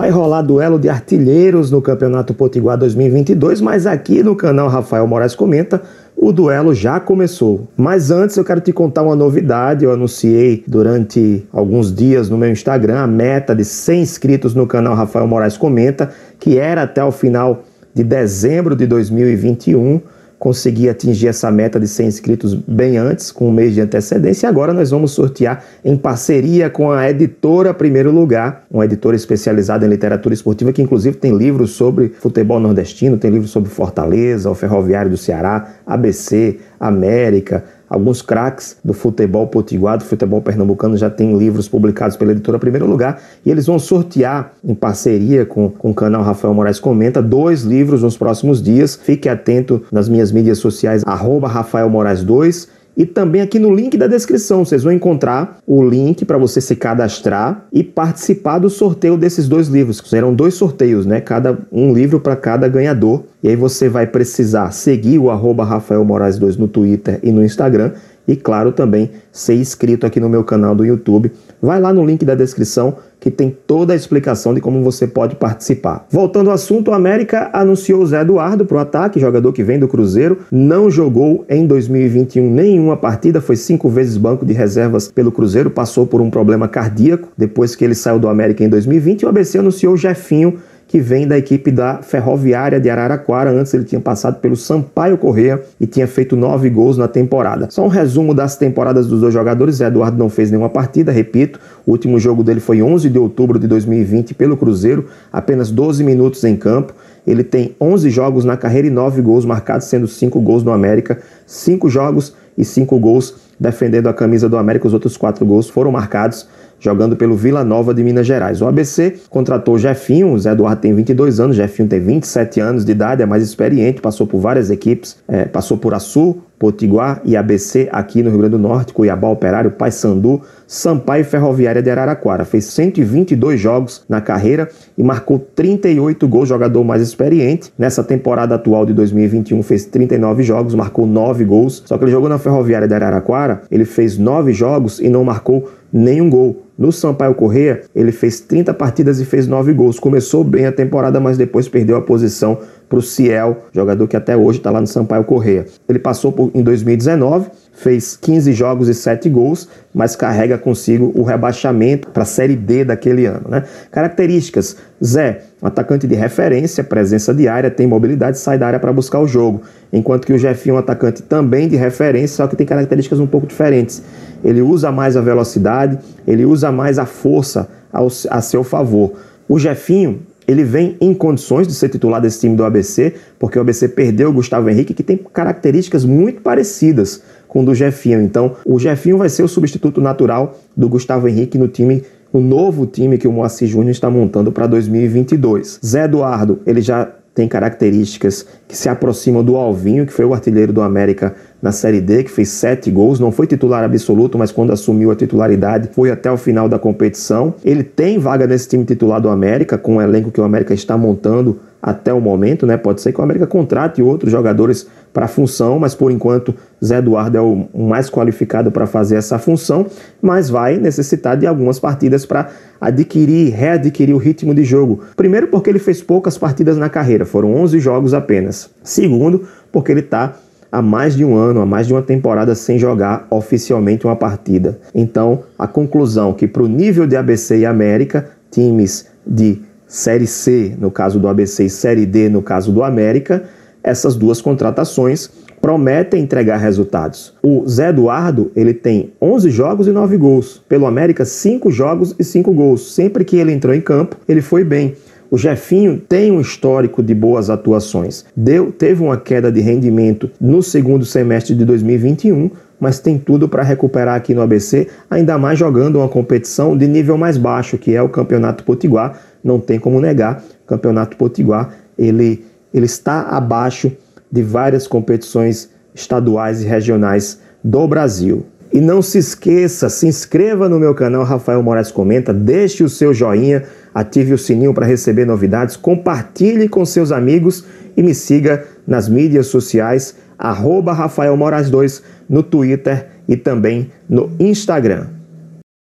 Vai rolar duelo de artilheiros no Campeonato Potiguar 2022, mas aqui no canal Rafael Moraes Comenta, o duelo já começou. Mas antes eu quero te contar uma novidade. Eu anunciei durante alguns dias no meu Instagram a meta de 100 inscritos no canal Rafael Moraes Comenta, que era até o final de dezembro de 2021 consegui atingir essa meta de 100 inscritos bem antes, com um mês de antecedência, e agora nós vamos sortear em parceria com a editora Primeiro Lugar, uma editora especializada em literatura esportiva, que inclusive tem livros sobre futebol nordestino, tem livros sobre Fortaleza, o Ferroviário do Ceará, ABC, América, Alguns craques do futebol potiguar, do futebol pernambucano, já têm livros publicados pela editora Primeiro Lugar e eles vão sortear, em parceria com, com o canal Rafael Moraes Comenta, dois livros nos próximos dias. Fique atento nas minhas mídias sociais, arroba Rafael Moraes 2 e também aqui no link da descrição vocês vão encontrar o link para você se cadastrar e participar do sorteio desses dois livros. Serão dois sorteios, né? Cada um livro para cada ganhador. E aí você vai precisar seguir o arroba Rafael Moraes 2 no Twitter e no Instagram e, claro, também ser inscrito aqui no meu canal do YouTube. Vai lá no link da descrição que tem toda a explicação de como você pode participar. Voltando ao assunto, o América anunciou o Zé Eduardo para o ataque, jogador que vem do Cruzeiro, não jogou em 2021 nenhuma partida, foi cinco vezes banco de reservas pelo Cruzeiro, passou por um problema cardíaco depois que ele saiu do América em 2020 e o ABC anunciou o Jefinho que vem da equipe da Ferroviária de Araraquara. Antes ele tinha passado pelo Sampaio Correia e tinha feito nove gols na temporada. Só um resumo das temporadas dos dois jogadores. Eduardo não fez nenhuma partida, repito. O último jogo dele foi 11 de outubro de 2020 pelo Cruzeiro, apenas 12 minutos em campo. Ele tem 11 jogos na carreira e 9 gols marcados, sendo 5 gols no América, 5 jogos e 5 gols defendendo a camisa do América. Os outros 4 gols foram marcados jogando pelo Vila Nova de Minas Gerais. O ABC contratou Jefinho, o Zé Eduardo tem 22 anos, Jefinho tem 27 anos de idade, é mais experiente, passou por várias equipes, é, passou por Açu, Potiguar e ABC aqui no Rio Grande do Norte, Cuiabá Operário, Paysandu, Sampaio Ferroviária de Araraquara. Fez 122 jogos na carreira e marcou 38 gols, jogador mais experiente. Nessa temporada atual de 2021 fez 39 jogos, marcou 9 gols. Só que ele jogou na Ferroviária de Araraquara, ele fez 9 jogos e não marcou nenhum gol. No Sampaio Correia, ele fez 30 partidas e fez 9 gols. Começou bem a temporada, mas depois perdeu a posição para o Ciel, jogador que até hoje está lá no Sampaio Correia. Ele passou por, em 2019, fez 15 jogos e 7 gols, mas carrega consigo o rebaixamento para a Série D daquele ano. Né? Características: Zé, um atacante de referência, presença de área, tem mobilidade, sai da área para buscar o jogo. Enquanto que o Jefinho é um atacante também de referência, só que tem características um pouco diferentes. Ele usa mais a velocidade, ele usa mais a força ao, a seu favor. O Jefinho ele vem em condições de ser titular desse time do ABC, porque o ABC perdeu o Gustavo Henrique, que tem características muito parecidas com o do Jefinho. Então, o Jefinho vai ser o substituto natural do Gustavo Henrique no time o novo time que o Moacir Júnior está montando para 2022. Zé Eduardo, ele já tem características que se aproximam do Alvinho, que foi o artilheiro do América na Série D, que fez sete gols, não foi titular absoluto, mas quando assumiu a titularidade foi até o final da competição. Ele tem vaga nesse time titular do América, com o elenco que o América está montando até o momento, né? Pode ser que o América contrate outros jogadores para a função, mas por enquanto Zé Eduardo é o mais qualificado para fazer essa função, mas vai necessitar de algumas partidas para adquirir, readquirir o ritmo de jogo. Primeiro, porque ele fez poucas partidas na carreira, foram 11 jogos apenas. Segundo, porque ele está há mais de um ano, há mais de uma temporada sem jogar oficialmente uma partida. Então, a conclusão que para o nível de ABC e América, times de Série C, no caso do ABC, e Série D, no caso do América, essas duas contratações prometem entregar resultados. O Zé Eduardo, ele tem 11 jogos e 9 gols. Pelo América, 5 jogos e 5 gols. Sempre que ele entrou em campo, ele foi bem. O Jefinho tem um histórico de boas atuações. Deu, teve uma queda de rendimento no segundo semestre de 2021, mas tem tudo para recuperar aqui no ABC, ainda mais jogando uma competição de nível mais baixo, que é o Campeonato Potiguar. Não tem como negar, o Campeonato Potiguar ele, ele está abaixo de várias competições estaduais e regionais do Brasil. E não se esqueça, se inscreva no meu canal Rafael Moraes Comenta, deixe o seu joinha, ative o sininho para receber novidades, compartilhe com seus amigos e me siga nas mídias sociais, arroba Rafael Moraes 2 no Twitter e também no Instagram.